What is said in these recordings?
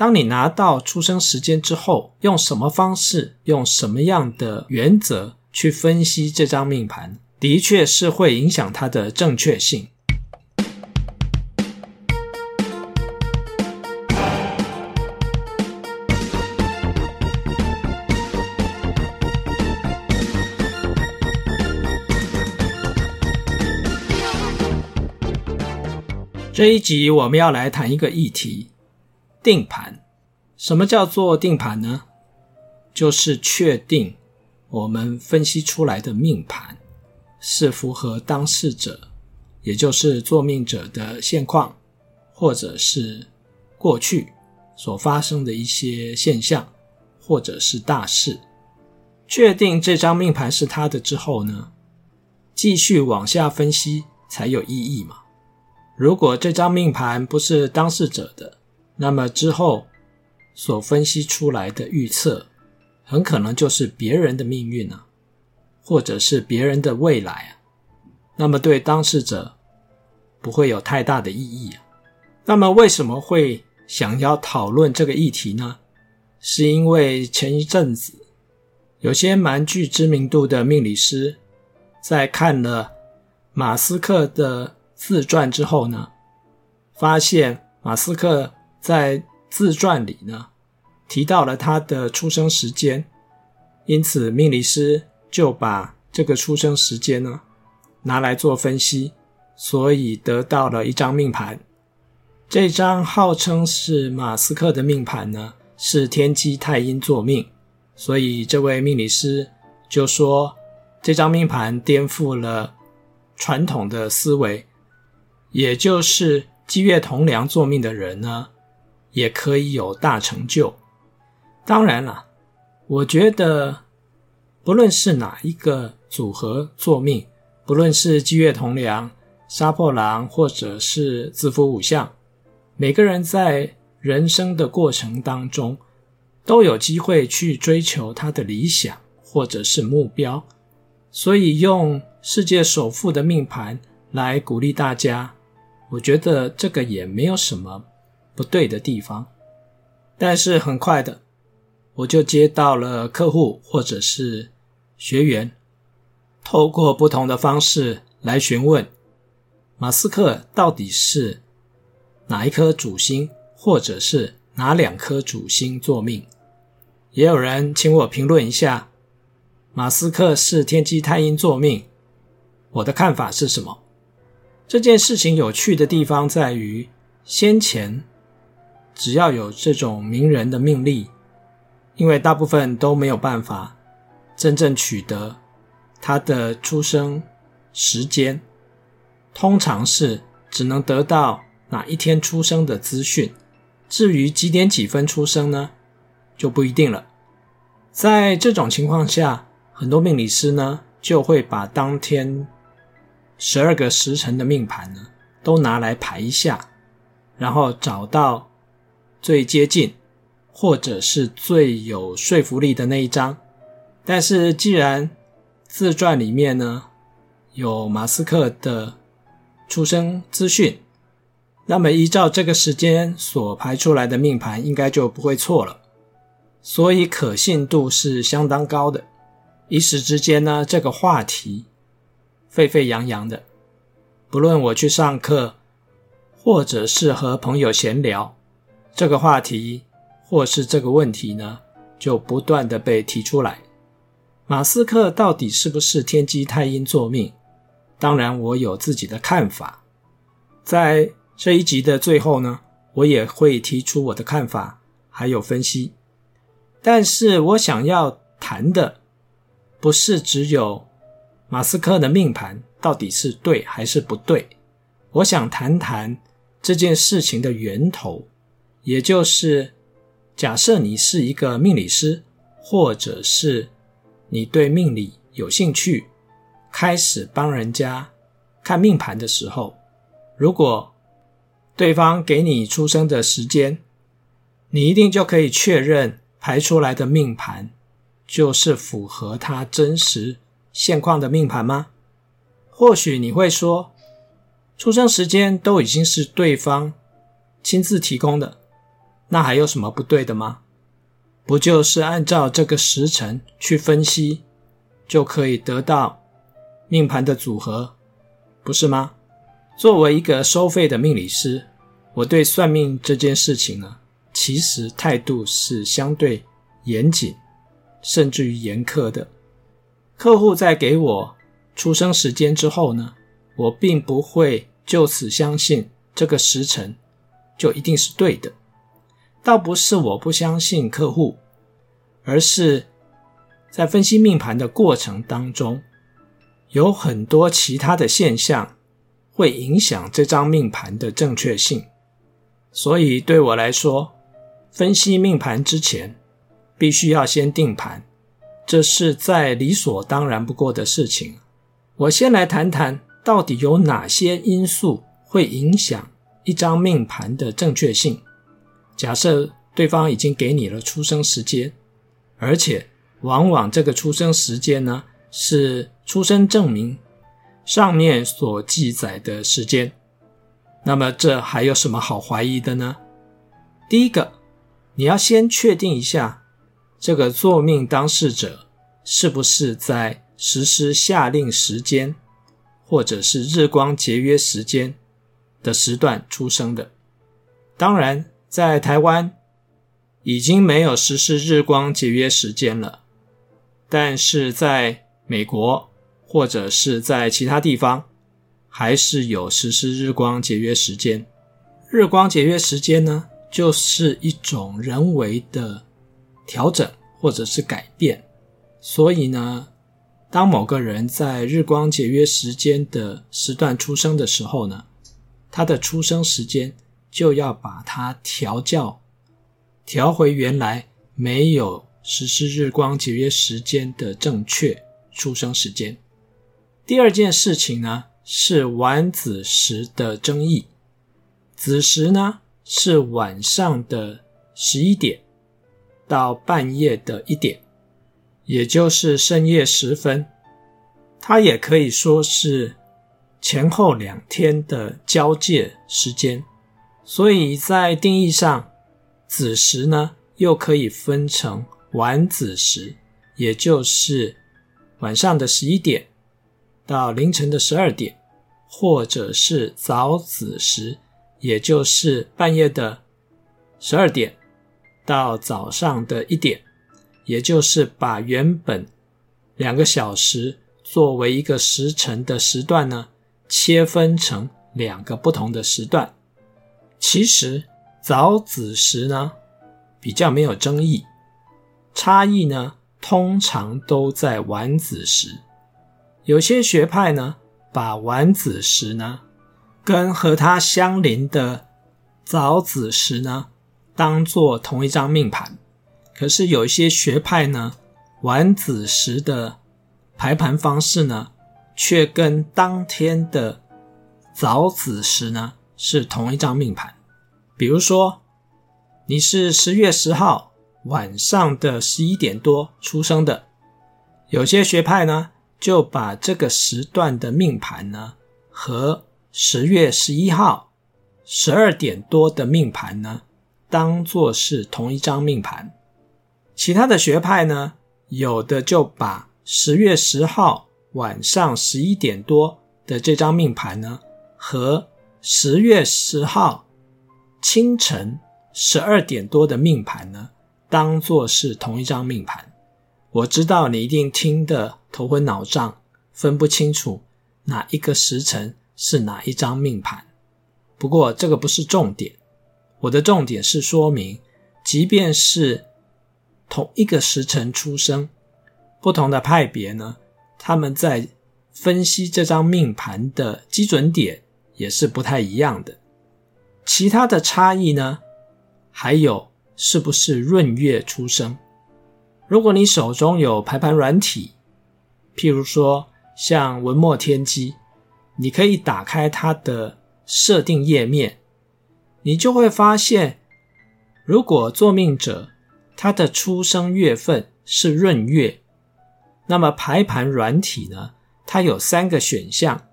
当你拿到出生时间之后，用什么方式，用什么样的原则去分析这张命盘，的确是会影响它的正确性。这一集我们要来谈一个议题：定盘。什么叫做定盘呢？就是确定我们分析出来的命盘是符合当事者，也就是作命者的现况，或者是过去所发生的一些现象，或者是大事。确定这张命盘是他的之后呢，继续往下分析才有意义嘛。如果这张命盘不是当事者的，那么之后所分析出来的预测，很可能就是别人的命运啊，或者是别人的未来啊。那么对当事者不会有太大的意义啊。那么为什么会想要讨论这个议题呢？是因为前一阵子有些蛮具知名度的命理师在看了马斯克的。自传之后呢，发现马斯克在自传里呢提到了他的出生时间，因此命理师就把这个出生时间呢拿来做分析，所以得到了一张命盘。这张号称是马斯克的命盘呢，是天机太阴坐命，所以这位命理师就说这张命盘颠覆了传统的思维。也就是机月同梁坐命的人呢，也可以有大成就。当然了，我觉得不论是哪一个组合作命，不论是机月同梁、杀破狼，或者是子府五象，每个人在人生的过程当中都有机会去追求他的理想或者是目标。所以用世界首富的命盘来鼓励大家。我觉得这个也没有什么不对的地方，但是很快的，我就接到了客户或者是学员，透过不同的方式来询问马斯克到底是哪一颗主星，或者是哪两颗主星作命。也有人请我评论一下，马斯克是天机太阴作命，我的看法是什么？这件事情有趣的地方在于，先前只要有这种名人的命例，因为大部分都没有办法真正取得他的出生时间，通常是只能得到哪一天出生的资讯，至于几点几分出生呢，就不一定了。在这种情况下，很多命理师呢就会把当天。十二个时辰的命盘呢，都拿来排一下，然后找到最接近或者是最有说服力的那一张。但是既然自传里面呢有马斯克的出生资讯，那么依照这个时间所排出来的命盘应该就不会错了，所以可信度是相当高的。一时之间呢，这个话题。沸沸扬扬的，不论我去上课，或者是和朋友闲聊，这个话题或是这个问题呢，就不断的被提出来。马斯克到底是不是天机太阴坐命？当然，我有自己的看法。在这一集的最后呢，我也会提出我的看法，还有分析。但是我想要谈的，不是只有。马斯克的命盘到底是对还是不对？我想谈谈这件事情的源头，也就是假设你是一个命理师，或者是你对命理有兴趣，开始帮人家看命盘的时候，如果对方给你出生的时间，你一定就可以确认排出来的命盘就是符合他真实。现况的命盘吗？或许你会说，出生时间都已经是对方亲自提供的，那还有什么不对的吗？不就是按照这个时辰去分析，就可以得到命盘的组合，不是吗？作为一个收费的命理师，我对算命这件事情呢，其实态度是相对严谨，甚至于严苛的。客户在给我出生时间之后呢，我并不会就此相信这个时辰就一定是对的。倒不是我不相信客户，而是在分析命盘的过程当中，有很多其他的现象会影响这张命盘的正确性。所以对我来说，分析命盘之前，必须要先定盘。这是再理所当然不过的事情。我先来谈谈，到底有哪些因素会影响一张命盘的正确性。假设对方已经给你了出生时间，而且往往这个出生时间呢，是出生证明上面所记载的时间，那么这还有什么好怀疑的呢？第一个，你要先确定一下。这个坐命当事者是不是在实施下令时间，或者是日光节约时间的时段出生的？当然，在台湾已经没有实施日光节约时间了，但是在美国或者是在其他地方，还是有实施日光节约时间。日光节约时间呢，就是一种人为的。调整或者是改变，所以呢，当某个人在日光节约时间的时段出生的时候呢，他的出生时间就要把它调教，调回原来没有实施日光节约时间的正确出生时间。第二件事情呢，是晚子时的争议，子时呢是晚上的十一点。到半夜的一点，也就是深夜时分，它也可以说是前后两天的交界时间。所以在定义上，子时呢又可以分成晚子时，也就是晚上的十一点到凌晨的十二点，或者是早子时，也就是半夜的十二点。到早上的一点，也就是把原本两个小时作为一个时辰的时段呢，切分成两个不同的时段。其实早子时呢比较没有争议，差异呢通常都在晚子时。有些学派呢把晚子时呢跟和它相邻的早子时呢。当做同一张命盘，可是有一些学派呢，晚子时的排盘方式呢，却跟当天的早子时呢是同一张命盘。比如说，你是十月十号晚上的十一点多出生的，有些学派呢就把这个时段的命盘呢和十月十一号十二点多的命盘呢。当做是同一张命盘，其他的学派呢，有的就把十月十号晚上十一点多的这张命盘呢，和十月十号清晨十二点多的命盘呢，当做是同一张命盘。我知道你一定听得头昏脑胀，分不清楚哪一个时辰是哪一张命盘。不过这个不是重点。我的重点是说明，即便是同一个时辰出生，不同的派别呢，他们在分析这张命盘的基准点也是不太一样的。其他的差异呢，还有是不是闰月出生？如果你手中有排盘软体，譬如说像文墨天机，你可以打开它的设定页面。你就会发现，如果作命者他的出生月份是闰月，那么排盘软体呢，它有三个选项，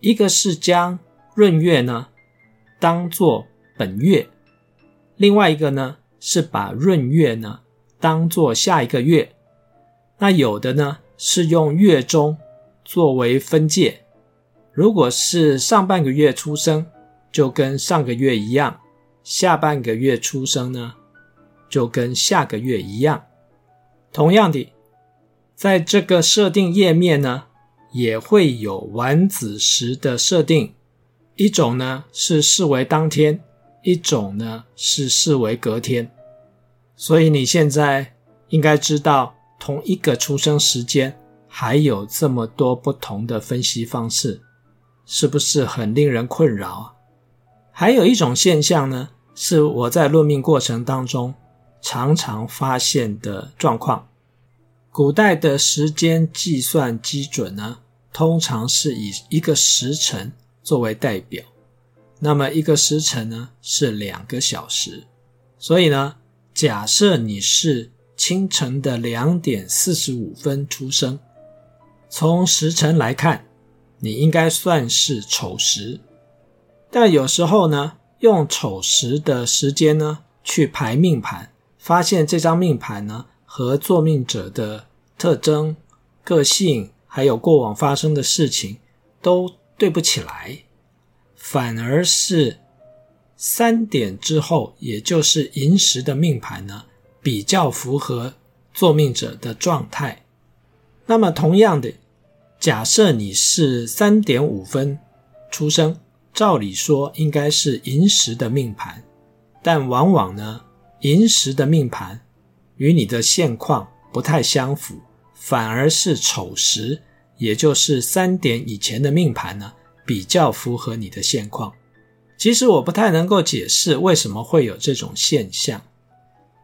一个是将闰月呢当做本月，另外一个呢是把闰月呢当做下一个月。那有的呢是用月中作为分界，如果是上半个月出生，就跟上个月一样；下半个月出生呢，就跟下个月一样。同样的，在这个设定页面呢，也会有晚子时的设定，一种呢是视为当天，一种呢是视为隔天。所以你现在应该知道，同一个出生时间还有这么多不同的分析方式，是不是很令人困扰啊？还有一种现象呢，是我在论命过程当中常常发现的状况。古代的时间计算基准呢，通常是以一个时辰作为代表。那么一个时辰呢，是两个小时。所以呢，假设你是清晨的两点四十五分出生，从时辰来看，你应该算是丑时。但有时候呢，用丑时的时间呢去排命盘，发现这张命盘呢和坐命者的特征、个性，还有过往发生的事情都对不起来，反而是三点之后，也就是寅时的命盘呢比较符合坐命者的状态。那么同样的，假设你是三点五分出生。照理说应该是寅时的命盘，但往往呢，寅时的命盘与你的现况不太相符，反而是丑时，也就是三点以前的命盘呢，比较符合你的现况。其实我不太能够解释为什么会有这种现象，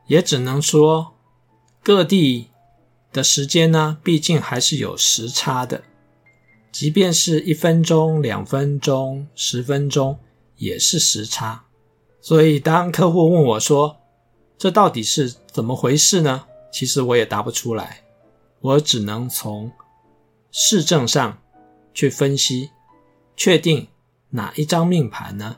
也只能说各地的时间呢，毕竟还是有时差的。即便是一分钟、两分钟、十分钟，也是时差。所以，当客户问我说：“这到底是怎么回事呢？”其实我也答不出来，我只能从市政上去分析，确定哪一张命盘呢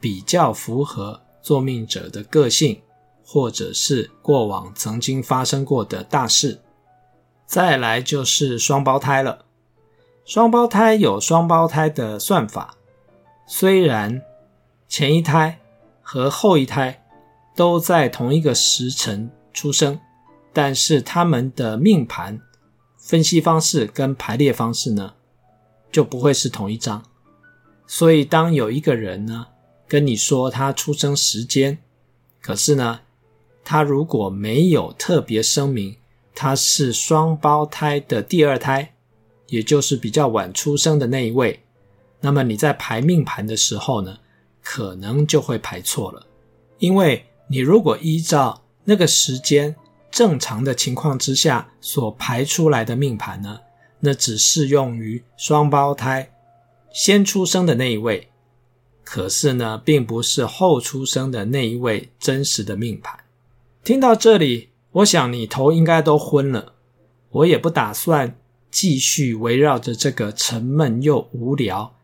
比较符合作命者的个性，或者是过往曾经发生过的大事。再来就是双胞胎了。双胞胎有双胞胎的算法，虽然前一胎和后一胎都在同一个时辰出生，但是他们的命盘分析方式跟排列方式呢，就不会是同一张。所以当有一个人呢跟你说他出生时间，可是呢，他如果没有特别声明他是双胞胎的第二胎。也就是比较晚出生的那一位，那么你在排命盘的时候呢，可能就会排错了。因为你如果依照那个时间正常的情况之下所排出来的命盘呢，那只适用于双胞胎先出生的那一位，可是呢，并不是后出生的那一位真实的命盘。听到这里，我想你头应该都昏了。我也不打算。继续围绕着这个沉闷又无聊，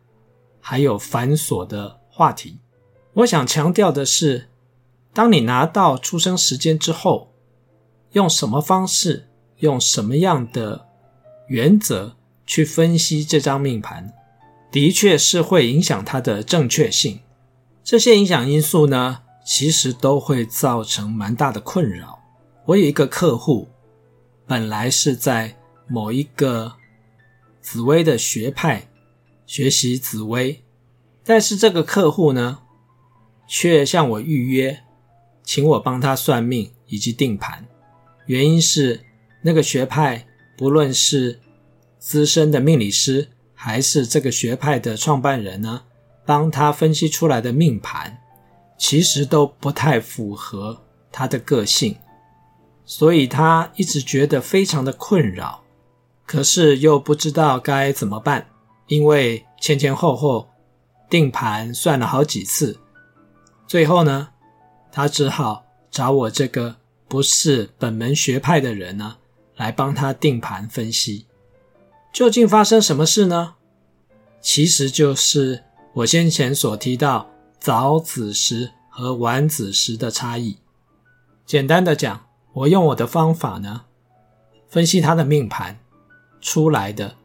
还有繁琐的话题，我想强调的是，当你拿到出生时间之后，用什么方式，用什么样的原则去分析这张命盘，的确是会影响它的正确性。这些影响因素呢，其实都会造成蛮大的困扰。我有一个客户，本来是在某一个紫微的学派学习紫微，但是这个客户呢，却向我预约，请我帮他算命以及定盘。原因是那个学派不论是资深的命理师，还是这个学派的创办人呢，帮他分析出来的命盘，其实都不太符合他的个性，所以他一直觉得非常的困扰。可是又不知道该怎么办，因为前前后后定盘算了好几次，最后呢，他只好找我这个不是本门学派的人呢，来帮他定盘分析。究竟发生什么事呢？其实就是我先前所提到早子时和晚子时的差异。简单的讲，我用我的方法呢，分析他的命盘出来的，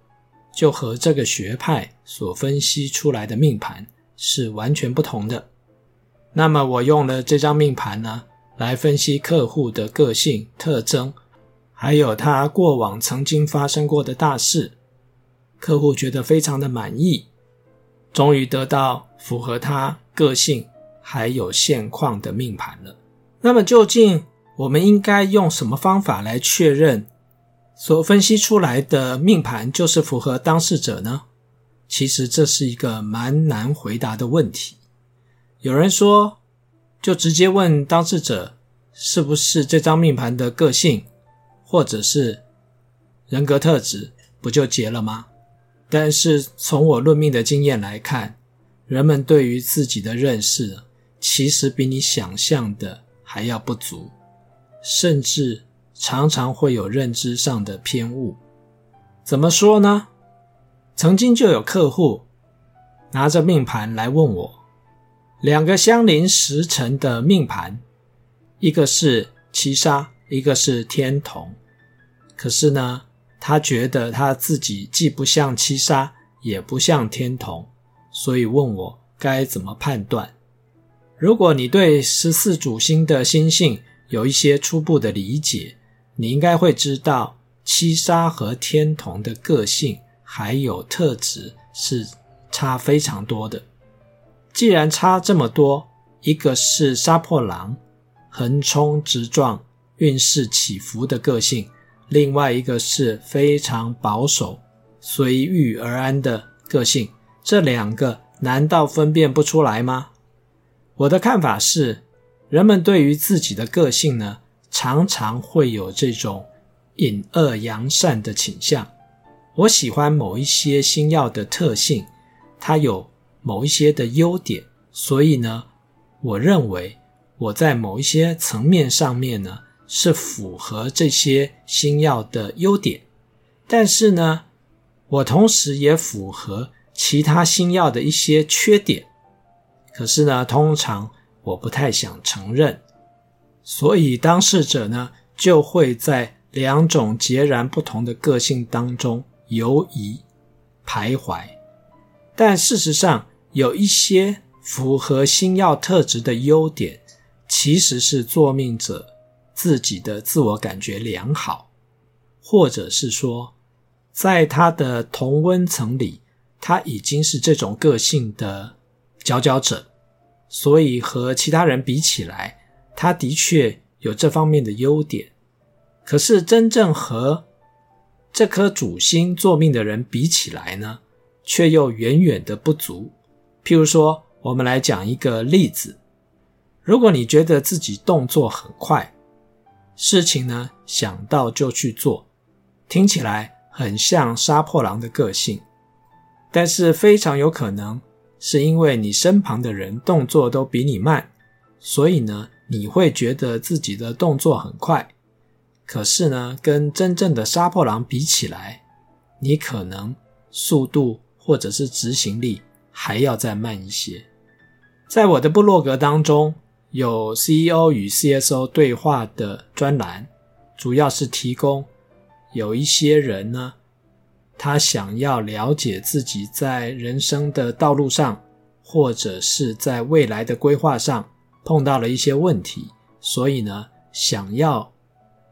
就和这个学派所分析出来的命盘是完全不同的。那么我用了这张命盘呢，来分析客户的个性特征，还有他过往曾经发生过的大事，客户觉得非常的满意，终于得到符合他个性还有现况的命盘了。那么究竟我们应该用什么方法来确认所分析出来的命盘就是符合当事者呢？其实这是一个蛮难回答的问题。有人说，就直接问当事者是不是这张命盘的个性或者是人格特质，不就结了吗？但是从我论命的经验来看，人们对于自己的认识其实比你想象的还要不足，甚至常常会有认知上的偏误。怎么说呢？曾经就有客户拿着命盘来问我，两个相邻时辰的命盘，一个是七杀，一个是天同。可是呢，他觉得他自己既不像七杀，也不像天同，所以问我该怎么判断。如果你对十四主星的星性有一些初步的理解，你应该会知道七杀和天同的个性还有特质是差非常多的。既然差这么多，一个是杀破狼，横冲直撞、运势起伏的个性；另外一个是非常保守、随遇而安的个性。这两个难道分辨不出来吗？我的看法是，人们对于自己的个性呢，常常会有这种隐恶扬善的倾向。我喜欢某一些星曜的特性，它有某一些的优点，所以呢，我认为我在某一些层面上面呢，是符合这些星曜的优点。但是呢，我同时也符合其他星曜的一些缺点。可是呢，通常我不太想承认，所以当事者呢就会在两种截然不同的个性当中游移徘徊。但事实上，有一些符合星曜特质的优点，其实是作命者自己的自我感觉良好，或者是说，在他的同温层里，他已经是这种个性的。佼佼者，所以和其他人比起来，他的确有这方面的优点。可是真正和这颗主星作命的人比起来呢，却又远远的不足。譬如说，我们来讲一个例子：如果你觉得自己动作很快，事情呢想到就去做，听起来很像杀破狼的个性，但是非常有可能。是因为你身旁的人动作都比你慢，所以呢，你会觉得自己的动作很快。可是呢，跟真正的杀破狼比起来，你可能速度或者是执行力还要再慢一些。在我的部落格当中，有 CEO 与 CSO 对话的专栏，主要是提供有一些人呢。他想要了解自己在人生的道路上，或者是在未来的规划上碰到了一些问题，所以呢，想要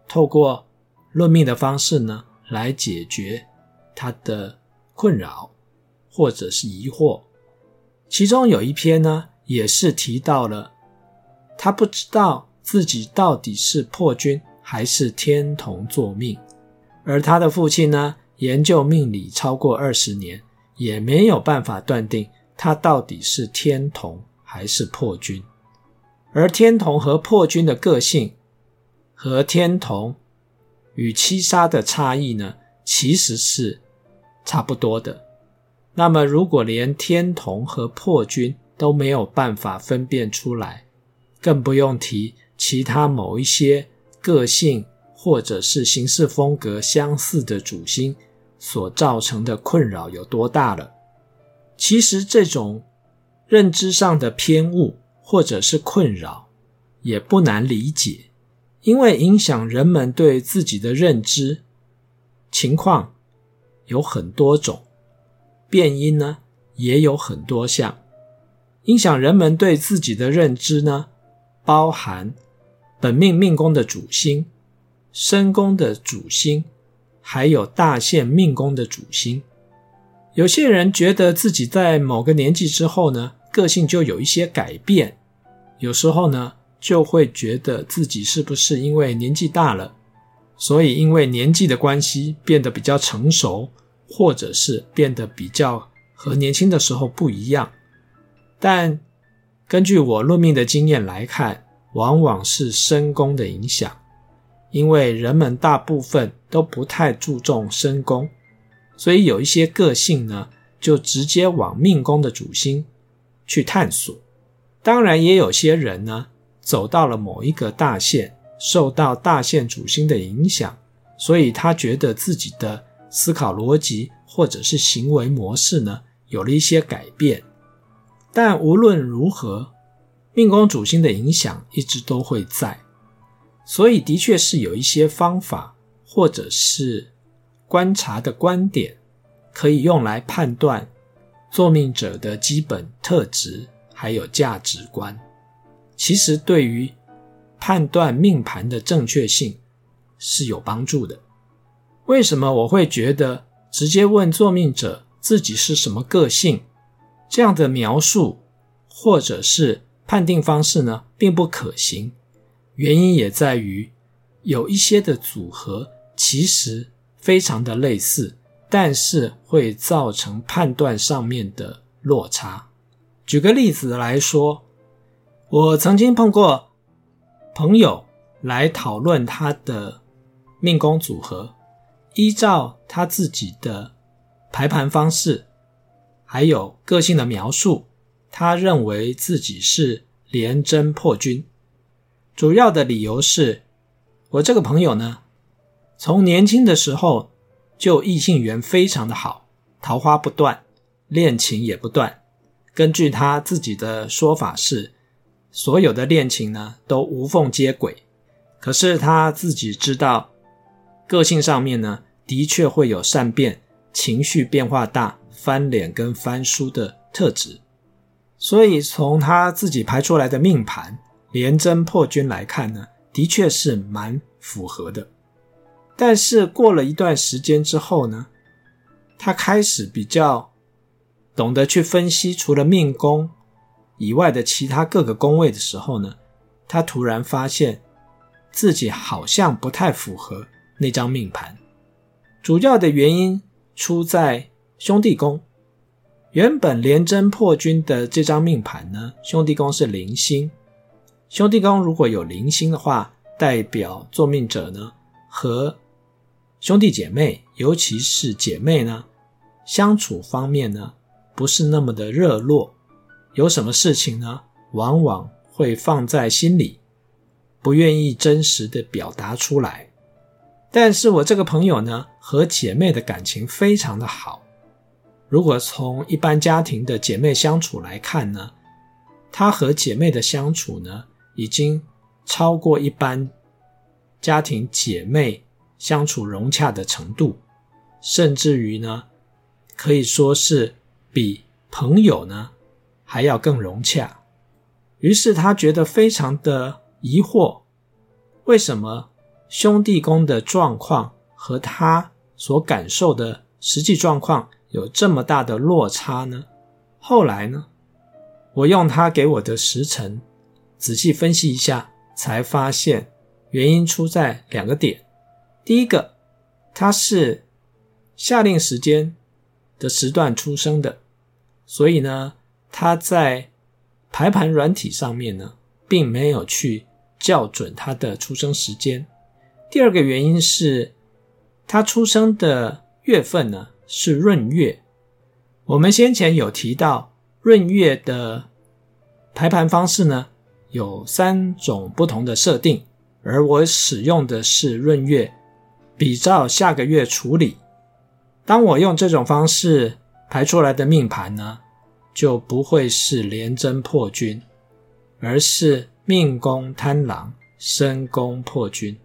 透过论命的方式呢来解决他的困扰或者是疑惑。其中有一篇呢，也是提到了他不知道自己到底是破军还是天同作命，而他的父亲呢，研究命理超过二十年，也没有办法断定他到底是天同还是破军。而天同和破军的个性，和天同与七杀的差异呢，其实是差不多的。那么，如果连天同和破军都没有办法分辨出来，更不用提其他某一些个性或者是行事风格相似的主星。所造成的困扰有多大了？其实这种认知上的偏误，或者是困扰，也不难理解，因为影响人们对自己的认知情况有很多种，变因呢也有很多项。影响人们对自己的认知呢，包含本命命宫的主星、身宫的主星，还有大限命宫的主星。有些人觉得自己在某个年纪之后呢，个性就有一些改变，有时候呢，就会觉得自己是不是因为年纪大了，所以因为年纪的关系变得比较成熟，或者是变得比较和年轻的时候不一样。但根据我论命的经验来看，往往是身宫的影响，因为人们大部分都不太注重身宫，所以有一些个性呢，就直接往命宫的主星去探索，当然也有些人呢，走到了某一个大限，受到大限主星的影响，所以他觉得自己的思考逻辑或者是行为模式呢，有了一些改变。但无论如何，命宫主星的影响一直都会在，所以的确是有一些方法或者是观察的观点，可以用来判断。作命者的基本特质还有价值观，其实对于判断命盘的正确性是有帮助的。为什么我会觉得直接问作命者自己是什么个性这样的描述或者是判定方式呢，并不可行？原因也在于有一些的组合其实非常的类似。但是会造成判断上面的落差。举个例子来说，我曾经碰过朋友来讨论他的命宫组合，依照他自己的排盘方式，还有个性的描述，他认为自己是廉贞破军。主要的理由是，我这个朋友呢，从年轻的时候。就异性缘非常的好，桃花不断，恋情也不断。根据他自己的说法是，所有的恋情呢都无缝接轨。可是他自己知道，个性上面呢的确会有善变、情绪变化大、翻脸跟翻书的特质。所以从他自己排出来的命盘廉贞破军来看呢，的确是蛮符合的。但是过了一段时间之后呢，他开始比较懂得去分析除了命宫以外的其他各个宫位的时候呢，他突然发现自己好像不太符合那张命盘。主要的原因出在兄弟宫。原本廉贞破军的这张命盘呢，兄弟宫是零星。兄弟宫如果有零星的话，代表作命者呢和兄弟姐妹，尤其是姐妹呢，相处方面呢，不是那么的热络。有什么事情呢，往往会放在心里，不愿意真实的表达出来。但是我这个朋友呢，和姐妹的感情非常的好。如果从一般家庭的姐妹相处来看呢，他和姐妹的相处呢，已经超过一般家庭姐妹。相处融洽的程度，甚至于呢，可以说是比朋友呢还要更融洽。于是他觉得非常的疑惑，为什么兄弟宫的状况和他所感受的实际状况有这么大的落差呢？后来呢，我用他给我的时辰仔细分析一下，才发现原因出在两个点。第一个，他是夏令时间的时段出生的，所以呢，他在排盘软体上面呢，并没有去校准他的出生时间。第二个原因是，他出生的月份呢是闰月。我们先前有提到闰月的排盘方式呢，有三种不同的设定，而我使用的是闰月。比照下个月处理。当我用这种方式排出来的命盘呢，就不会是廉贞破军，而是命宫贪狼，身宫破军。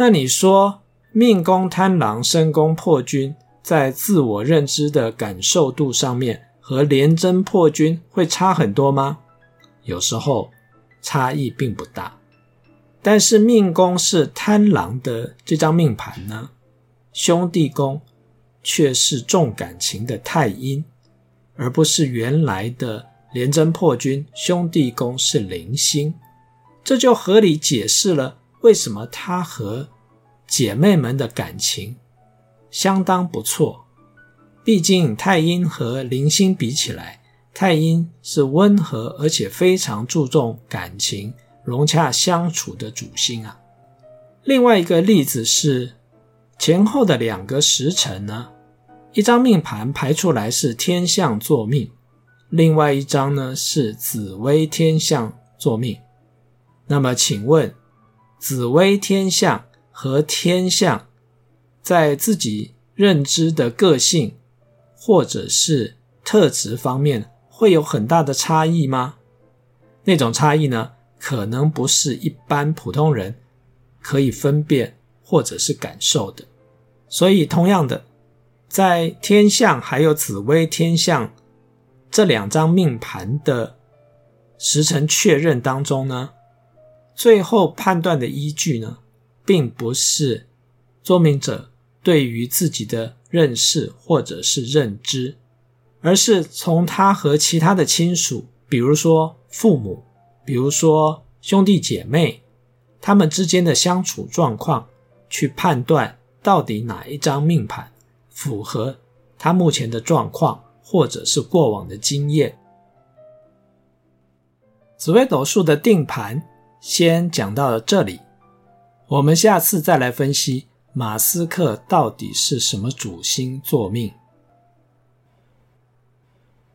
那你说命宫贪狼，身宫破军，在自我认知的感受度上面，和廉贞破军会差很多吗？有时候差异并不大。但是命宫是贪狼的这张命盘呢，兄弟宫却是重感情的太阴，而不是原来的廉贞破军，兄弟宫是零星，这就合理解释了为什么他和姐妹们的感情相当不错。毕竟太阴和灵星比起来，太阴是温和而且非常注重感情。融洽相处的主星啊。另外一个例子是前后的两个时辰呢，一张命盘排出来是天相坐命，另外一张呢是紫微天相坐命。那么请问，紫微天相和天相在自己认知的个性或者是特质方面会有很大的差异吗？那种差异呢？可能不是一般普通人可以分辨或者是感受的，所以同样的，在天相还有紫微天相这两张命盘的时辰确认当中呢，最后判断的依据呢，并不是作命者对于自己的认识或者是认知，而是从他和其他的亲属，比如说父母。比如说兄弟姐妹，他们之间的相处状况，去判断到底哪一张命盘符合他目前的状况，或者是过往的经验。紫微斗数的定盘先讲到了这里，我们下次再来分析马斯克到底是什么主星作命。